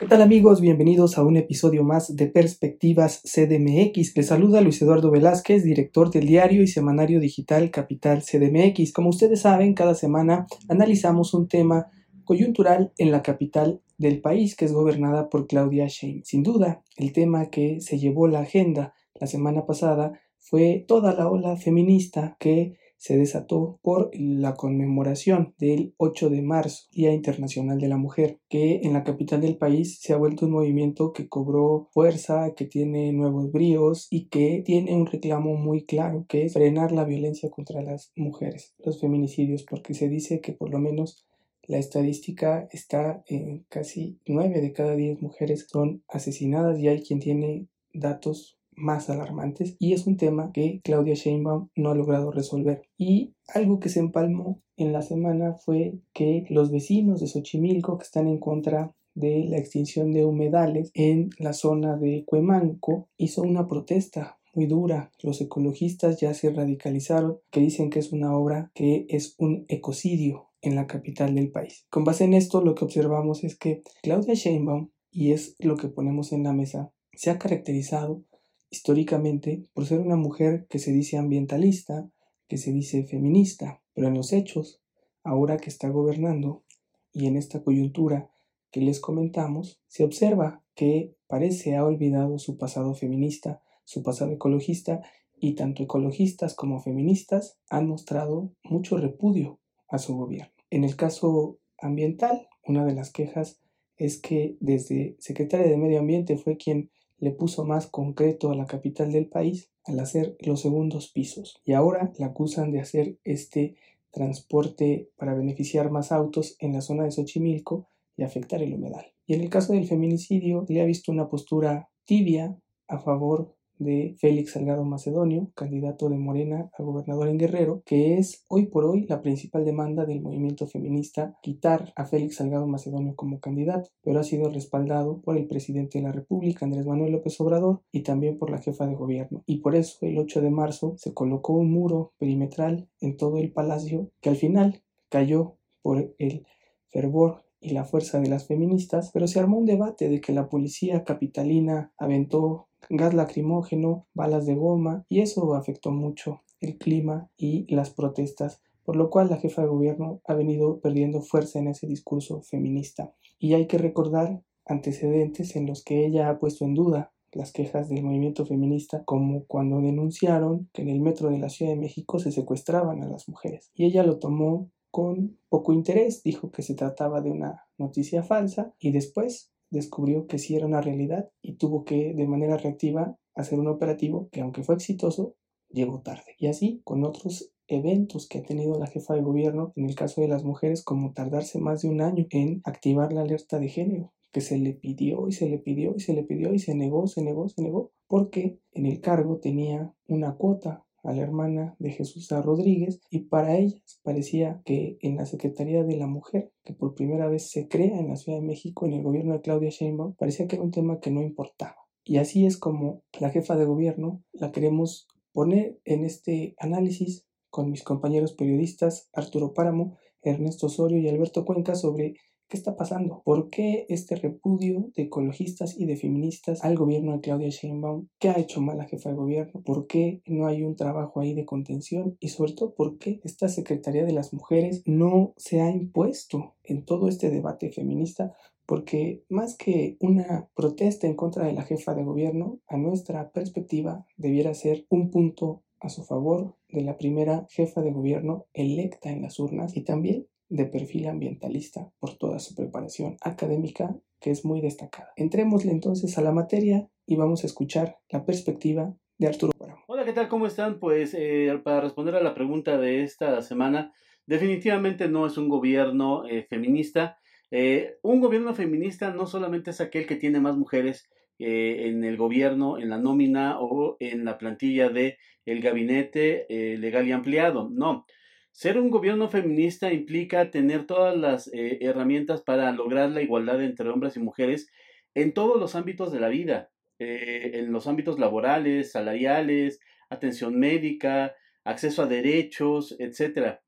¿Qué tal amigos? Bienvenidos a un episodio más de Perspectivas CDMX. Les saluda Luis Eduardo Velázquez, director del diario y semanario digital Capital CDMX. Como ustedes saben, cada semana analizamos un tema coyuntural en la capital del país que es gobernada por Claudia Sheinbaum. Sin duda, el tema que se llevó la agenda la semana pasada fue toda la ola feminista que se desató por la conmemoración del 8 de marzo, Día Internacional de la Mujer, que en la capital del país se ha vuelto un movimiento que cobró fuerza, que tiene nuevos bríos y que tiene un reclamo muy claro, que es frenar la violencia contra las mujeres, los feminicidios, porque se dice que por lo menos la estadística está en casi 9 de cada 10 mujeres son asesinadas y hay quien tiene datos más alarmantes y es un tema que Claudia Sheinbaum no ha logrado resolver. Y algo que se empalmó en la semana fue que los vecinos de Xochimilco que están en contra de la extinción de humedales en la zona de Cuemanco hizo una protesta muy dura. Los ecologistas ya se radicalizaron, que dicen que es una obra que es un ecocidio en la capital del país. Con base en esto, lo que observamos es que Claudia Sheinbaum, y es lo que ponemos en la mesa, se ha caracterizado históricamente por ser una mujer que se dice ambientalista, que se dice feminista, pero en los hechos, ahora que está gobernando y en esta coyuntura que les comentamos, se observa que parece ha olvidado su pasado feminista, su pasado ecologista, y tanto ecologistas como feministas han mostrado mucho repudio a su gobierno. En el caso ambiental, una de las quejas es que desde Secretaria de Medio Ambiente fue quien le puso más concreto a la capital del país al hacer los segundos pisos y ahora la acusan de hacer este transporte para beneficiar más autos en la zona de Xochimilco y afectar el humedal. Y en el caso del feminicidio le ha visto una postura tibia a favor de Félix Salgado Macedonio, candidato de Morena a gobernador en Guerrero, que es hoy por hoy la principal demanda del movimiento feminista, quitar a Félix Salgado Macedonio como candidato, pero ha sido respaldado por el presidente de la República, Andrés Manuel López Obrador, y también por la jefa de gobierno. Y por eso el 8 de marzo se colocó un muro perimetral en todo el palacio que al final cayó por el fervor y la fuerza de las feministas, pero se armó un debate de que la policía capitalina aventó gas lacrimógeno, balas de goma y eso afectó mucho el clima y las protestas, por lo cual la jefa de gobierno ha venido perdiendo fuerza en ese discurso feminista. Y hay que recordar antecedentes en los que ella ha puesto en duda las quejas del movimiento feminista, como cuando denunciaron que en el metro de la Ciudad de México se secuestraban a las mujeres. Y ella lo tomó con poco interés, dijo que se trataba de una noticia falsa y después descubrió que sí era una realidad y tuvo que de manera reactiva hacer un operativo que aunque fue exitoso, llegó tarde. Y así con otros eventos que ha tenido la jefa de gobierno, en el caso de las mujeres, como tardarse más de un año en activar la alerta de género, que se le pidió y se le pidió y se le pidió y se negó, se negó, se negó, porque en el cargo tenía una cuota a la hermana de Jesús Rodríguez y para ellas parecía que en la Secretaría de la Mujer, que por primera vez se crea en la Ciudad de México en el gobierno de Claudia Sheinbaum, parecía que era un tema que no importaba. Y así es como la jefa de gobierno la queremos poner en este análisis con mis compañeros periodistas Arturo Páramo, Ernesto Osorio y Alberto Cuenca sobre ¿Qué está pasando? ¿Por qué este repudio de ecologistas y de feministas al gobierno de Claudia Sheinbaum? ¿Qué ha hecho mal la jefa de gobierno? ¿Por qué no hay un trabajo ahí de contención? Y sobre todo, ¿por qué esta Secretaría de las Mujeres no se ha impuesto en todo este debate feminista? Porque más que una protesta en contra de la jefa de gobierno, a nuestra perspectiva debiera ser un punto a su favor de la primera jefa de gobierno electa en las urnas y también de perfil ambientalista por toda su preparación académica que es muy destacada. Entrémosle entonces a la materia y vamos a escuchar la perspectiva de Arturo Páramo. Hola, ¿qué tal? ¿Cómo están? Pues eh, para responder a la pregunta de esta semana, definitivamente no es un gobierno eh, feminista. Eh, un gobierno feminista no solamente es aquel que tiene más mujeres en el gobierno, en la nómina o en la plantilla de el gabinete legal y ampliado. No, ser un gobierno feminista implica tener todas las eh, herramientas para lograr la igualdad entre hombres y mujeres en todos los ámbitos de la vida, eh, en los ámbitos laborales, salariales, atención médica, acceso a derechos, etc.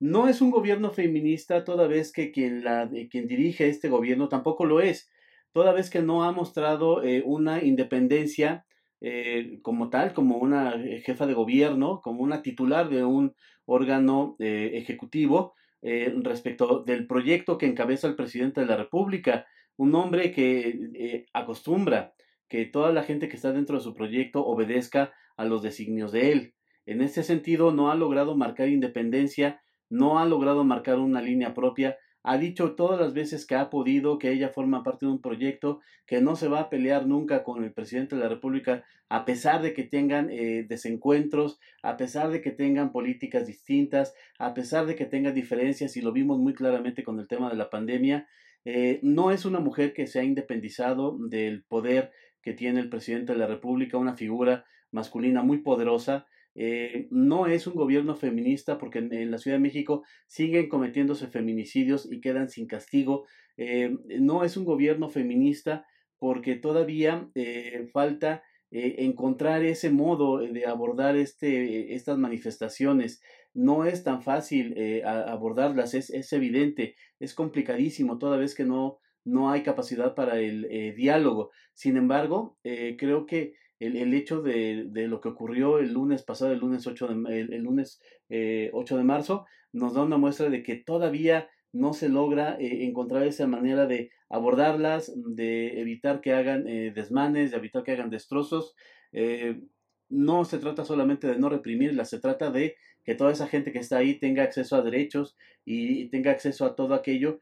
No es un gobierno feminista toda vez que quien, la, quien dirige este gobierno tampoco lo es. toda vez que no ha mostrado eh, una independencia eh, como tal, como una jefa de gobierno, como una titular de un órgano ejecutivo respecto del proyecto que encabeza el presidente de la República, un hombre que acostumbra que toda la gente que está dentro de su proyecto obedezca a los designios de él. En ese sentido, no ha logrado marcar independencia, no ha logrado marcar una línea propia, ha dicho todas las veces que ha podido que ella forma parte de un proyecto, que no se va a pelear nunca con el presidente de la República, a pesar de que tengan eh, desencuentros, a pesar de que tengan políticas distintas, a pesar de que tengan diferencias, y lo vimos muy claramente con el tema de la pandemia. Eh, no es una mujer que se ha independizado del poder que tiene el presidente de la República, una figura masculina muy poderosa. Eh, no es un gobierno feminista porque en, la Ciudad de México siguen cometiéndose feminicidios y quedan sin castigo. Eh, no es un gobierno feminista porque todavía eh, falta encontrar ese modo de abordar este, estas manifestaciones. No es tan fácil abordarlas, es, es, evidente, es complicadísimo toda vez que no, no hay capacidad para el diálogo. Sin embargo, creo que el, hecho de, de, lo que ocurrió el lunes pasado, el lunes 8 de, el, lunes, eh, 8 de marzo, nos da una muestra de que todavía no se logra eh, encontrar esa manera de abordarlas, de evitar que hagan eh, desmanes, de evitar que hagan destrozos. Eh, no se trata solamente de no reprimirlas, se trata de que toda esa gente que está ahí tenga acceso a derechos y tenga acceso a todo aquello,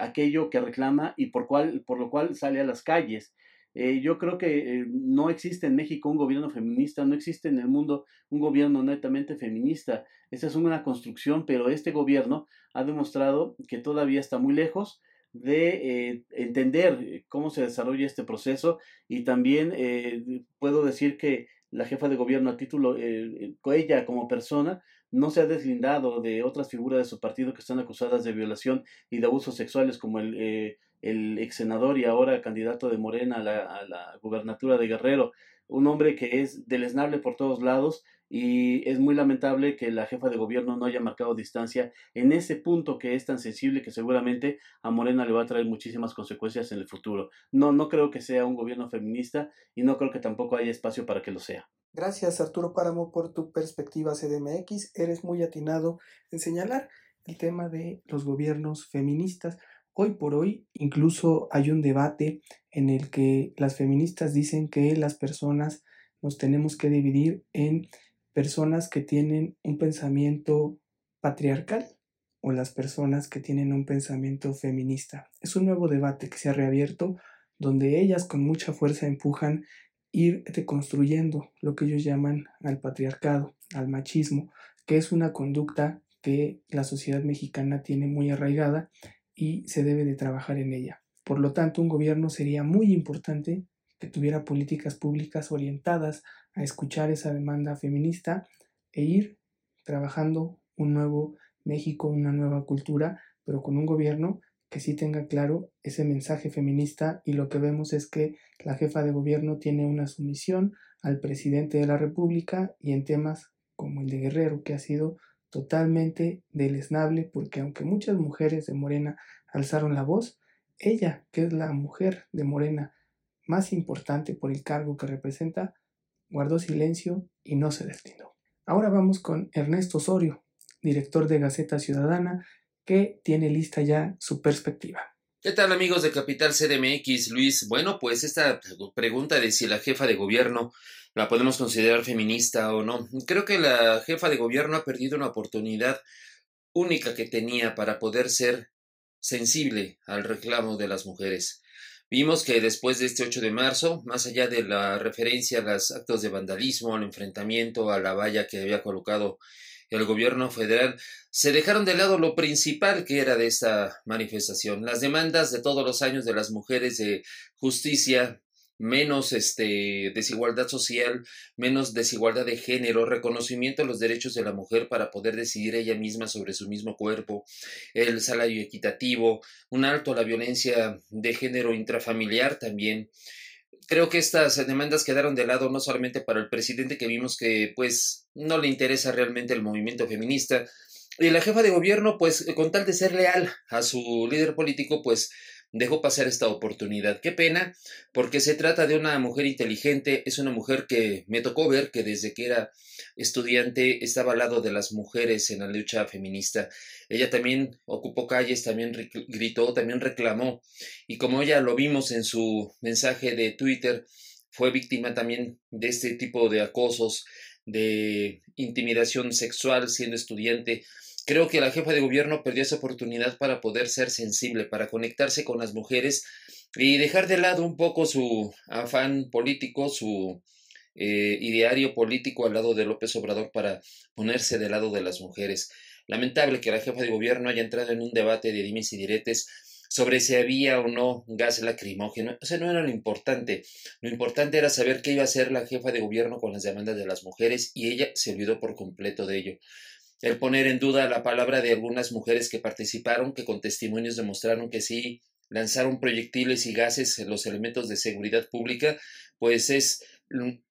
aquello que reclama y por, cual, por lo cual sale a las calles. Eh, yo creo que eh, no existe en México un gobierno feminista, no existe en el mundo un gobierno netamente feminista. Esa es una construcción, pero este gobierno ha demostrado que todavía está muy lejos de eh, entender cómo se desarrolla este proceso y también puedo decir que la jefa de gobierno a título, ella como persona, no se ha deslindado de otras figuras de su partido que están acusadas de violación y de abusos sexuales como el el ex senador y ahora candidato de Morena a la, a la gubernatura de Guerrero, un hombre que es deleznable por todos lados y es muy lamentable que la jefa de gobierno no haya marcado distancia en ese punto que es tan sensible que seguramente a Morena le va a traer muchísimas consecuencias en el futuro. No, no creo que sea un gobierno feminista y no creo que tampoco haya espacio para que lo sea. Gracias Arturo Páramo por tu perspectiva CDMX. Eres muy atinado en señalar el tema de los gobiernos feministas. Hoy por hoy incluso hay un debate en el que las feministas dicen que las personas nos tenemos que dividir en personas que tienen un pensamiento patriarcal o las personas que tienen un pensamiento feminista. Es un nuevo debate que se ha reabierto donde ellas con mucha fuerza empujan ir deconstruyendo lo que ellos llaman al patriarcado, al machismo, que es una conducta que la sociedad mexicana tiene muy arraigada y se debe de trabajar en ella. Por lo tanto, un gobierno sería muy importante que tuviera políticas públicas orientadas a escuchar esa demanda feminista e ir trabajando un nuevo México, una nueva cultura, pero con un gobierno que sí tenga claro ese mensaje feminista y lo que vemos es que la jefa de gobierno tiene una sumisión al presidente de la República y en temas como el de Guerrero, que ha sido totalmente deleznable porque aunque muchas mujeres de Morena alzaron la voz, ella, que es la mujer de Morena más importante por el cargo que representa, guardó silencio y no se deslindó. Ahora vamos con Ernesto Osorio, director de Gaceta Ciudadana, que tiene lista ya su perspectiva. ¿Qué tal amigos de Capital CDMX, Luis? Bueno, pues esta pregunta de si la jefa de gobierno la podemos considerar feminista o no. Creo que la jefa de gobierno ha perdido una oportunidad única que tenía para poder ser sensible al reclamo de las mujeres. Vimos que después de este 8 de marzo, más allá de la referencia a los actos de vandalismo, al enfrentamiento, a la valla que había colocado el gobierno federal, se dejaron de lado lo principal que era de esta manifestación, las demandas de todos los años de las mujeres de justicia, menos este, desigualdad social, menos desigualdad de género, reconocimiento de los derechos de la mujer para poder decidir ella misma sobre su mismo cuerpo, el salario equitativo, un alto a la violencia de género intrafamiliar también. Creo que estas demandas quedaron de lado no solamente para el presidente que vimos que pues no le interesa realmente el movimiento feminista, y la jefa de gobierno pues con tal de ser leal a su líder político pues dejó pasar esta oportunidad. Qué pena, porque se trata de una mujer inteligente, es una mujer que me tocó ver que desde que era estudiante estaba al lado de las mujeres en la lucha feminista. Ella también ocupó calles, también gritó, también reclamó, y como ya lo vimos en su mensaje de Twitter, fue víctima también de este tipo de acosos, de intimidación sexual siendo estudiante. Creo que la jefa de gobierno perdió esa oportunidad para poder ser sensible, para conectarse con las mujeres y dejar de lado un poco su afán político, su eh, ideario político al lado de López Obrador para ponerse del lado de las mujeres. Lamentable que la jefa de gobierno haya entrado en un debate de dimes y diretes sobre si había o no gas lacrimógeno. Eso no era lo importante. Lo importante era saber qué iba a hacer la jefa de gobierno con las demandas de las mujeres y ella se olvidó por completo de ello. El poner en duda la palabra de algunas mujeres que participaron, que con testimonios demostraron que sí lanzaron proyectiles y gases en los elementos de seguridad pública, pues es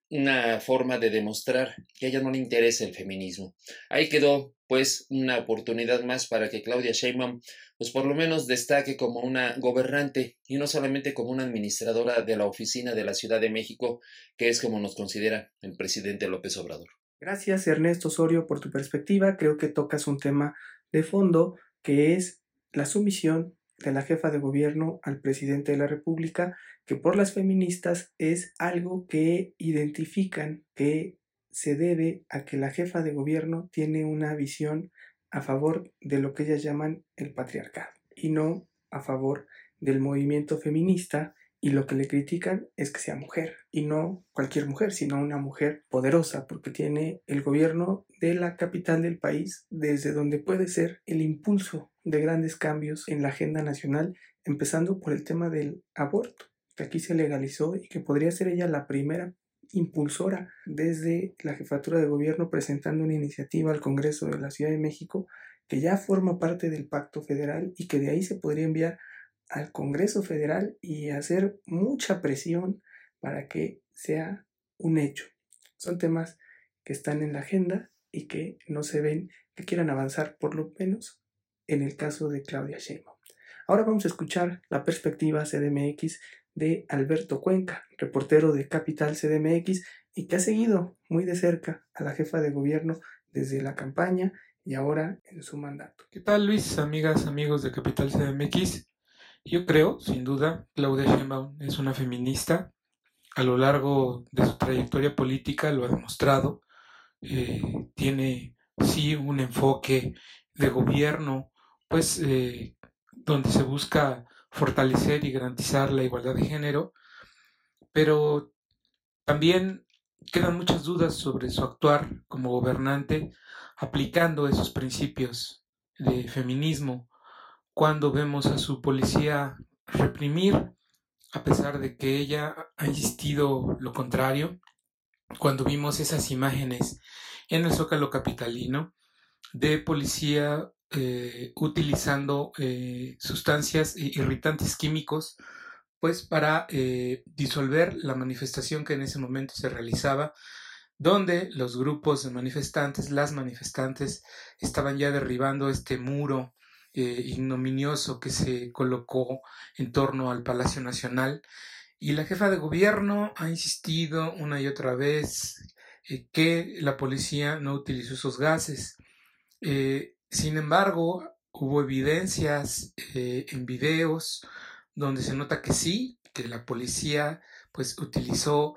una forma de demostrar que a ella no le interesa el feminismo. Ahí quedó, pues, una oportunidad más para que Claudia Sheinbaum, pues por lo menos destaque como una gobernante y no solamente como una administradora de la oficina de la Ciudad de México, que es como nos considera el presidente López Obrador. Gracias Ernesto Osorio por tu perspectiva. Creo que tocas un tema de fondo que es la sumisión de la jefa de gobierno al presidente de la República, que por las feministas es algo que identifican que se debe a que la jefa de gobierno tiene una visión a favor de lo que ellas llaman el patriarcado y no a favor del movimiento feminista y lo que le critican es que sea mujer y no cualquier mujer, sino una mujer poderosa porque tiene el gobierno de la capital del país desde donde puede ser el impulso de grandes cambios en la agenda nacional, empezando por el tema del aborto, que aquí se legalizó y que podría ser ella la primera impulsora desde la jefatura de gobierno presentando una iniciativa al Congreso de la Ciudad de México que ya forma parte del pacto federal y que de ahí se podría enviar al Congreso Federal y hacer mucha presión para que sea un hecho. Son temas que están en la agenda y que no se ven que quieran avanzar por lo menos en el caso de Claudia Sheinbaum. Ahora vamos a escuchar la perspectiva CDMX de Alberto Cuenca, reportero de Capital CDMX y que ha seguido muy de cerca a la jefa de gobierno desde la campaña y ahora en su mandato. ¿Qué tal Luis, amigas, amigos de Capital CDMX? Yo creo, sin duda, Claudia Sheinbaum es una feminista. A lo largo de su trayectoria política lo ha demostrado. Eh, tiene, sí, un enfoque de gobierno, pues, eh, donde se busca fortalecer y garantizar la igualdad de género, pero también quedan muchas dudas sobre su actuar como gobernante aplicando esos principios de feminismo cuando vemos a su policía reprimir, a pesar de que ella ha insistido lo contrario, cuando vimos esas imágenes en el zócalo capitalino de policía eh, utilizando eh, sustancias irritantes químicos pues para eh, disolver la manifestación que en ese momento se realizaba donde los grupos de manifestantes, las manifestantes, estaban ya derribando este muro eh, ignominioso que se colocó en torno al Palacio Nacional. Y la jefa de gobierno ha insistido una y otra vez eh, que la policía no utilizó esos gases. Eh, sin embargo, hubo evidencias en videos donde se nota que sí, que la policía pues utilizó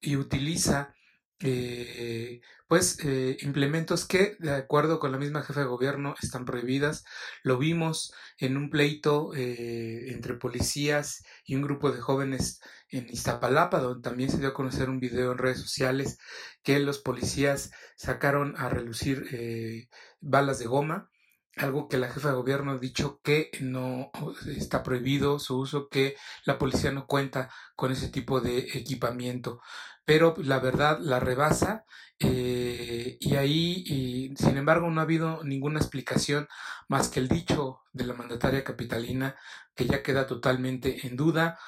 y utiliza eh, pues eh, implementos que de acuerdo con la misma jefa de gobierno están prohibidas. Lo vimos en un pleito eh, entre policías y un grupo de jóvenes en Iztapalapa, donde también se dio a conocer un video en redes sociales que los policías sacaron a relucir balas de goma algo que la jefa de gobierno ha dicho que no está prohibido su uso, que la policía no cuenta con ese tipo de equipamiento pero la verdad la rebasa eh, y ahí, sin embargo, no ha habido ninguna explicación más que el dicho de la mandataria capitalina que ya queda totalmente en duda.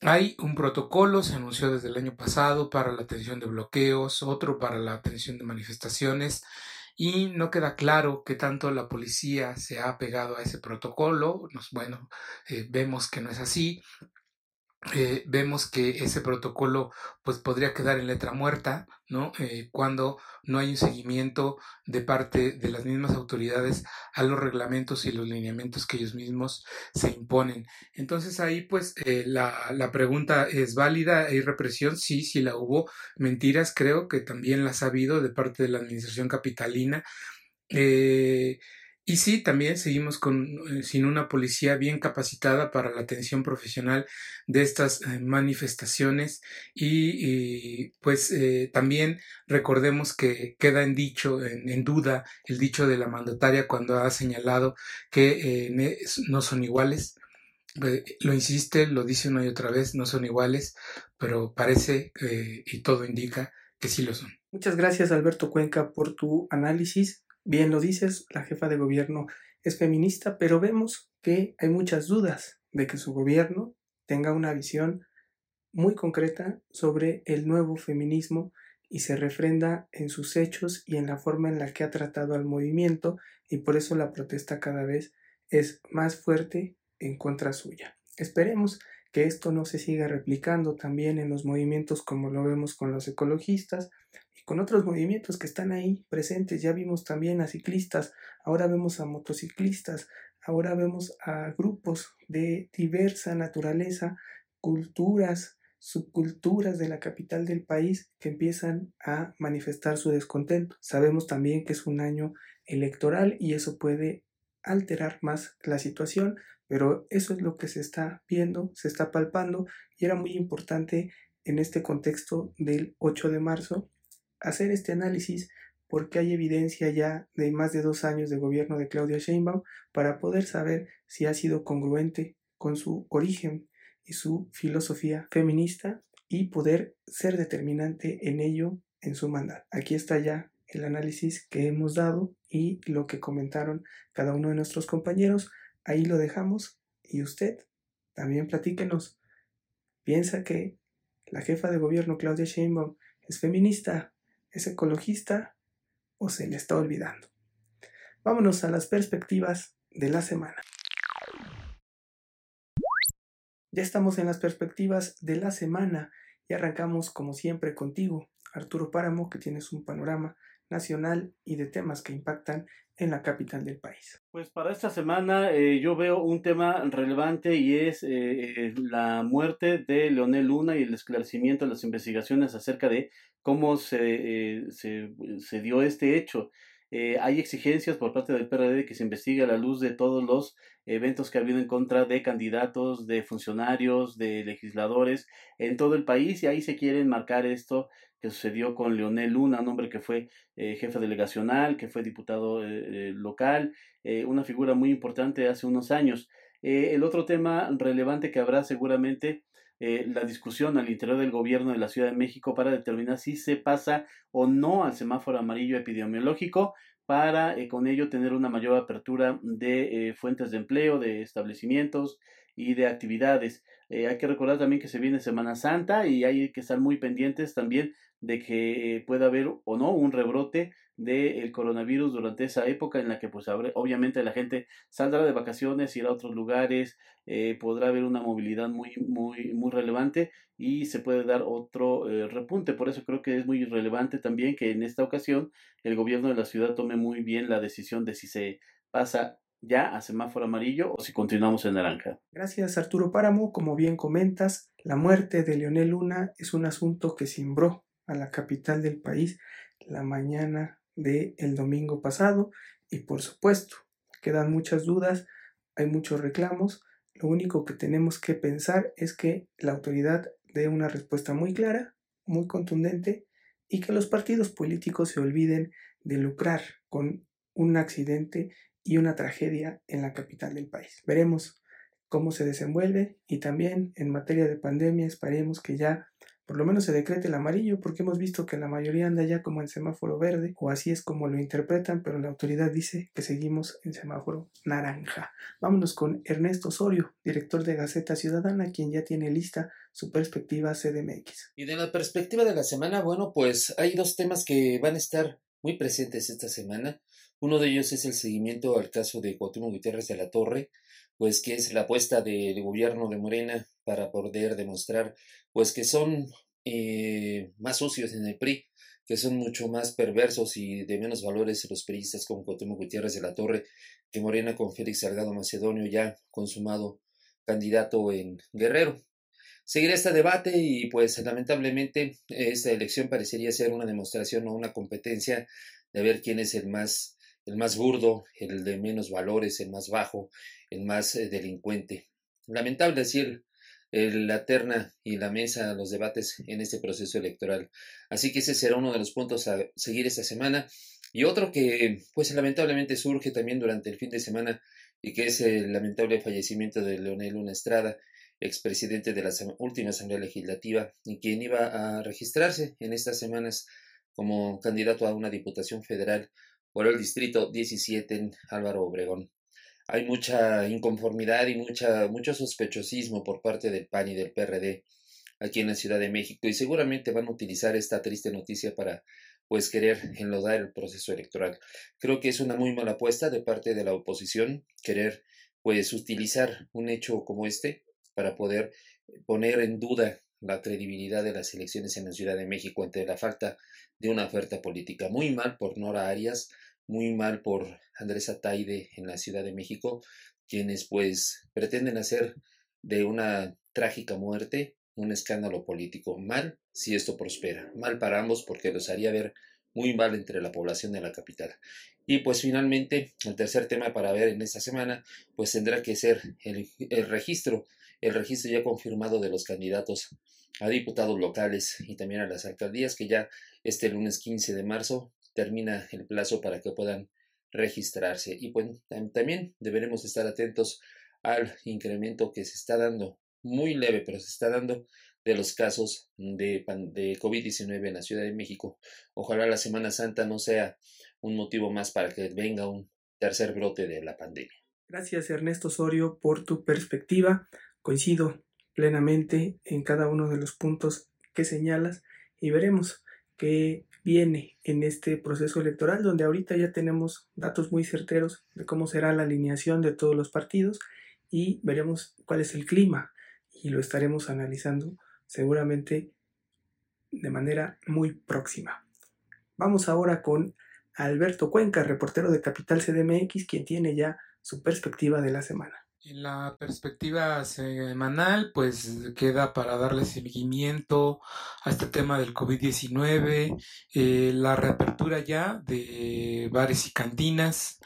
Hay un protocolo, se anunció desde el año pasado para la atención de bloqueos, otro para la atención de manifestaciones y no queda claro que tanto la policía se ha pegado a ese protocolo. Bueno, eh, vemos que no es así. Eh, vemos que ese protocolo pues podría quedar en letra muerta, ¿no? Eh, cuando no hay un seguimiento de parte de las mismas autoridades a los reglamentos y los lineamientos que ellos mismos se imponen. Entonces ahí pues eh, la, la, pregunta es válida, ¿hay represión? Sí, sí la hubo. Mentiras creo que también las ha habido de parte de la administración capitalina. Eh, y sí, también seguimos con, eh, sin una policía bien capacitada para la atención profesional de estas eh, manifestaciones y, pues eh, también recordemos que queda en dicho, en, duda el dicho de la mandataria cuando ha señalado que no son iguales. lo insiste, lo dice una y otra vez, no son iguales, pero parece y todo indica que sí lo son. Muchas gracias Alberto Cuenca por tu análisis. Bien lo dices, la jefa de gobierno es feminista, pero vemos que hay muchas dudas de que su gobierno tenga una visión muy concreta sobre el nuevo feminismo y se refrenda en sus hechos y en la forma en la que ha tratado al movimiento y por eso la protesta cada vez es más fuerte en contra suya. Esperemos que esto no se siga replicando también en los movimientos como lo vemos con los ecologistas con otros movimientos que están ahí presentes. Ya vimos también a ciclistas, ahora vemos a motociclistas, ahora vemos a grupos de diversa naturaleza, culturas, subculturas de la capital del país que empiezan a manifestar su descontento. Sabemos también que es un año electoral y eso puede alterar más la situación, pero eso es lo que se está viendo, se está palpando y era muy importante en este contexto del 8 de marzo hacer este análisis porque hay evidencia ya de más de dos años de gobierno de Claudia Sheinbaum para poder saber si ha sido congruente con su origen y su filosofía feminista y poder ser determinante en ello en su mandato. Aquí está ya el análisis que hemos dado y lo que comentaron cada uno de nuestros compañeros. Ahí lo dejamos y usted también platíquenos. ¿Piensa que la jefa de gobierno Claudia Sheinbaum es feminista ¿Es ecologista o se le está olvidando? Vámonos a las perspectivas de la semana. Ya estamos en las perspectivas de la semana y arrancamos como siempre contigo, Arturo Páramo, que tienes un panorama nacional y de temas que impactan en la capital del país. Pues para esta semana eh, yo veo un tema relevante y es eh, la muerte de Leonel Luna y el esclarecimiento de las investigaciones acerca de cómo se, eh, se, se dio este hecho. Eh, hay exigencias por parte del PRD que se investigue a la luz de todos los eventos que ha habido en contra de candidatos, de funcionarios, de legisladores en todo el país y ahí se quiere enmarcar esto que sucedió con Leonel Luna, un hombre que fue eh, jefe delegacional, que fue diputado eh, local, una figura muy importante hace unos años. el otro tema relevante que habrá seguramente eh, la discusión al interior del gobierno de la Ciudad de México para determinar si se pasa o no al semáforo amarillo epidemiológico para eh, con ello tener una mayor apertura de eh, fuentes de empleo, de establecimientos y de actividades. hay que recordar también que se viene Semana Santa y hay que estar muy pendientes también de que pueda haber o no un rebrote del coronavirus durante esa época en la que pues obviamente la gente saldrá de vacaciones, irá a otros lugares, eh, podrá haber una movilidad muy, muy, muy relevante y se puede dar otro eh, repunte. Por eso creo que es muy relevante también que en esta ocasión el gobierno de la ciudad tome muy bien la decisión de si se pasa ya a semáforo amarillo o si continuamos en naranja. Gracias Arturo Páramo. Como bien comentas, la muerte de Leonel Luna es un asunto que cimbró a la capital del país la mañana del el domingo pasado y por supuesto quedan muchas dudas, hay muchos reclamos, lo único que tenemos que pensar es que la autoridad dé una respuesta muy clara, muy contundente y que los partidos políticos se olviden de lucrar con un accidente y una tragedia en la capital del país. Veremos cómo se desenvuelve y también en materia de pandemia esperemos que ya por lo menos se decrete el amarillo, porque hemos visto que la mayoría anda ya como en semáforo verde, o así es como lo interpretan, pero la autoridad dice que seguimos en semáforo naranja. Vámonos con Ernesto Osorio, director de Gaceta Ciudadana, quien ya tiene lista su perspectiva CDMX. Y de la perspectiva de la semana, bueno, pues hay dos temas que van a estar muy presentes esta semana. Uno de ellos es el seguimiento al caso de Cuauhtémoc Gutiérrez de la Torre, pues que es la apuesta del gobierno de Morena para poder demostrar pues que son eh, más socios en el PRI, que son mucho más perversos y de menos valores los periodistas como Cuauhtémoc Gutiérrez de la Torre, que Morena con Félix Salgado Macedonio ya consumado candidato en Guerrero. Seguirá este debate y pues lamentablemente esta elección parecería ser una demostración o una competencia de ver quién es el más el más burdo, el de menos valores, el más bajo, el más eh, delincuente. Lamentable decir la terna y la mesa, los debates en este proceso electoral. Así que ese será uno de los puntos a seguir esta semana. Y otro que, pues lamentablemente surge también durante el fin de semana y que es el lamentable fallecimiento de Leonel Luna Estrada, expresidente de la última Asamblea Legislativa y quien iba a registrarse en estas semanas como candidato a una diputación federal por el distrito 17 en Álvaro Obregón hay mucha inconformidad y mucha, mucho sospechosismo por parte del PAN y del PRD aquí en la Ciudad de México y seguramente van a utilizar esta triste noticia para pues querer enlodar el proceso electoral. Creo que es una muy mala apuesta de parte de la oposición querer pues utilizar un hecho como este para poder poner en duda la credibilidad de las elecciones en la Ciudad de México ante la falta de una oferta política. Muy mal por Nora Arias, muy mal por Andrés Ataide en la Ciudad de México, quienes pues pretenden hacer de una trágica muerte un escándalo político. Mal si esto prospera, mal para ambos porque los haría ver muy mal entre la población de la capital. Y pues finalmente, el tercer tema para ver en esta semana, pues tendrá que ser el, el registro, el registro ya confirmado de los candidatos a diputados locales y también a las alcaldías, que ya este lunes 15 de marzo termina el plazo para que puedan registrarse. Y pues también deberemos estar atentos al incremento que se está dando, muy leve, pero se está dando de los casos de, de COVID-19 en la Ciudad de México. Ojalá la Semana Santa no sea un motivo más para que venga un tercer brote de la pandemia. Gracias Ernesto Osorio por tu perspectiva. Coincido plenamente en cada uno de los puntos que señalas y veremos qué viene en este proceso electoral, donde ahorita ya tenemos datos muy certeros de cómo será la alineación de todos los partidos y veremos cuál es el clima y lo estaremos analizando seguramente de manera muy próxima. Vamos ahora con Alberto Cuenca, reportero de Capital CDMX, quien tiene ya su perspectiva de la semana. En la perspectiva semanal, pues queda para darle seguimiento a este tema del COVID-19, eh, la reapertura ya de bares y cantinas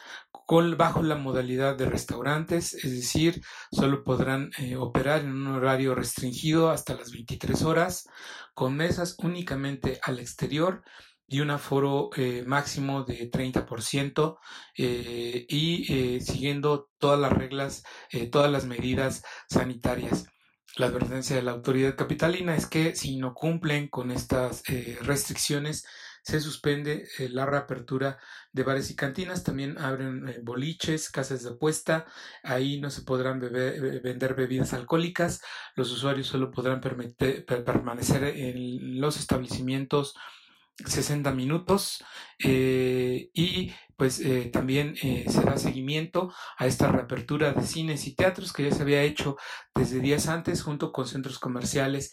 bajo la modalidad de restaurantes, es decir, solo podrán eh, operar en un horario restringido hasta las 23 horas, con mesas únicamente al exterior y un aforo eh, máximo de 30% eh, y eh, siguiendo todas las reglas, todas las medidas sanitarias. La advertencia de la autoridad capitalina es que si no cumplen con estas restricciones, se suspende la reapertura de bares y cantinas, también abren boliches, casas de apuesta, ahí no se podrán vender bebidas alcohólicas, los usuarios solo podrán permanecer en los establecimientos 60 minutos eh, y pues eh, también eh, se da seguimiento a esta reapertura de cines y teatros que ya se había hecho desde días antes junto con centros comerciales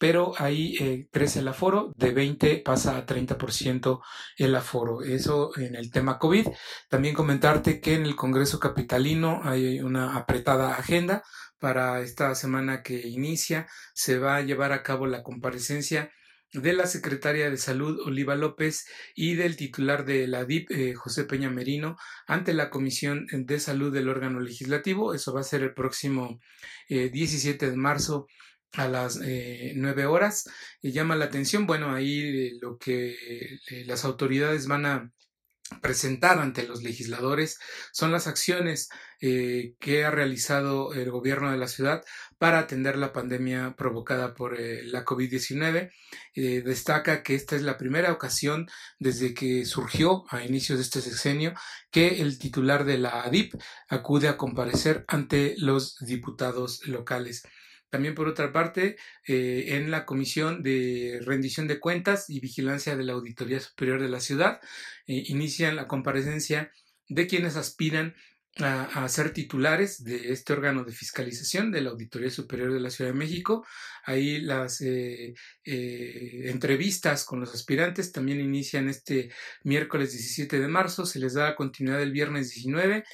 pero ahí crece el aforo de 20 pasa a 30% el aforo. Eso en el tema COVID. También comentarte que en el Congreso Capitalino hay una apretada agenda para esta semana que inicia. Se va a llevar a cabo la comparecencia de la secretaria de Salud Oliva López y del titular de la DIP eh, José Peña Merino ante la Comisión de Salud del órgano legislativo. Eso va a ser el próximo 17 eh, de marzo a las eh, 9 horas. Y llama la atención, bueno, ahí eh, lo que las autoridades van a presentar ante los legisladores son las acciones eh, que ha realizado el gobierno de la ciudad para atender la pandemia provocada por eh, la COVID-19. Eh, destaca que esta es la primera ocasión desde que surgió a inicios de este sexenio que el titular de la ADIP acude a comparecer ante los diputados locales. También por otra parte, eh, en la Comisión de Rendición de Cuentas y Vigilancia de la Auditoría Superior de la Ciudad, eh, inician la comparecencia de quienes aspiran a, ser titulares de este órgano de fiscalización de la Auditoría Superior de la Ciudad de México. Ahí las eh, entrevistas con los aspirantes también inician este miércoles 17 de marzo, se les da continuidad el viernes 19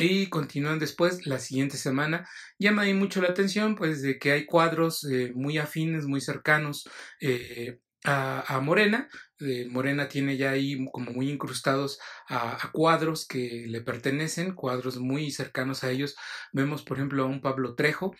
y continúan después la siguiente semana. Llama ahí mucho la atención, pues, de que hay cuadros eh, muy afines, muy cercanos a, Morena. Eh, Morena tiene ya ahí como muy incrustados a, cuadros que le pertenecen, cuadros muy cercanos a ellos. Vemos, por ejemplo, a un Pablo Trejo,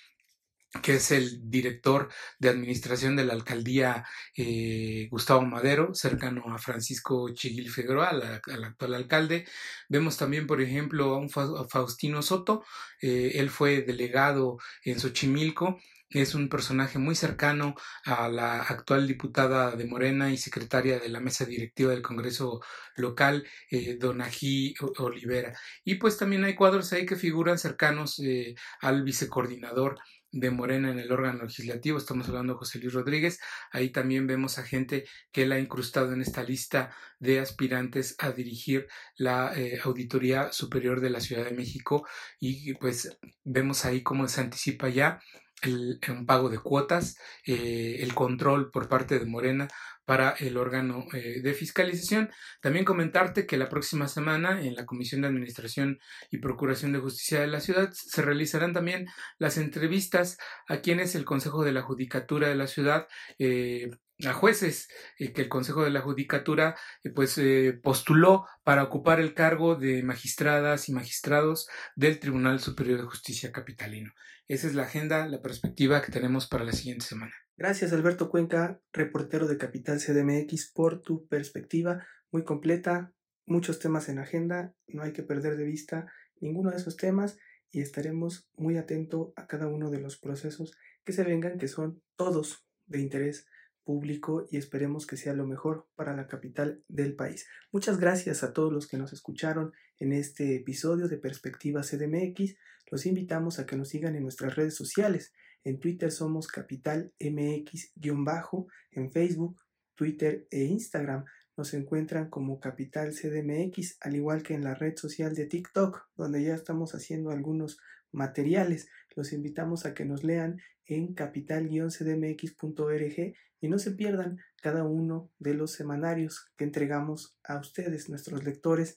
que es el director de administración de la alcaldía eh, Gustavo Madero, cercano a Francisco Chiguil Figueroa, al actual alcalde. Vemos también, por ejemplo, a un Faustino Soto, eh, él fue delegado en Xochimilco es un personaje muy cercano a la actual diputada de Morena y secretaria de la mesa directiva del Congreso local, eh, Donají Olivera. Y pues también hay cuadros ahí que figuran cercanos eh, al vicecoordinador de Morena en el órgano legislativo, estamos hablando de José Luis Rodríguez, ahí también vemos a gente que él ha incrustado en esta lista de aspirantes a dirigir la eh, Auditoría Superior de la Ciudad de México y pues vemos ahí cómo se anticipa ya el, un pago de cuotas, eh, el control por parte de Morena para el órgano eh, de fiscalización. También comentarte que la próxima semana en la Comisión de Administración y Procuración de Justicia de la ciudad se realizarán también las entrevistas a quienes el Consejo de la Judicatura de la ciudad eh, a jueces eh, que el Consejo de la Judicatura eh, pues eh, postuló para ocupar el cargo de magistradas y magistrados del Tribunal Superior de Justicia Capitalino. Esa es la agenda, la perspectiva que tenemos para la siguiente semana. Gracias Alberto Cuenca, reportero de Capital CDMX, por tu perspectiva muy completa, muchos temas en agenda, no hay que perder de vista ninguno de esos temas y estaremos muy atentos a cada uno de los procesos que se vengan, que son todos de interés público y esperemos que sea lo mejor para la capital del país. Muchas gracias a todos los que nos escucharon en este episodio de Perspectiva CDMX. Los invitamos a que nos sigan en nuestras redes sociales. En Twitter somos Capital MX-bajo, en Facebook, Twitter e Instagram nos encuentran como Capital CDMX, al igual que en la red social de TikTok, donde ya estamos haciendo algunos materiales. Los invitamos a que nos lean en capital-cdmx.org y no se pierdan cada uno de los semanarios que entregamos a ustedes, nuestros lectores,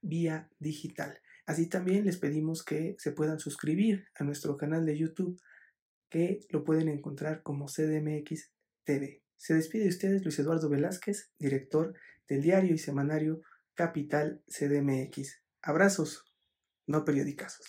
vía digital. Así también les pedimos que se puedan suscribir a nuestro canal de YouTube, que lo pueden encontrar como CDMX TV. Se despide de ustedes Luis Eduardo Velázquez, director del diario y semanario Capital CDMX. Abrazos, no periodicazos.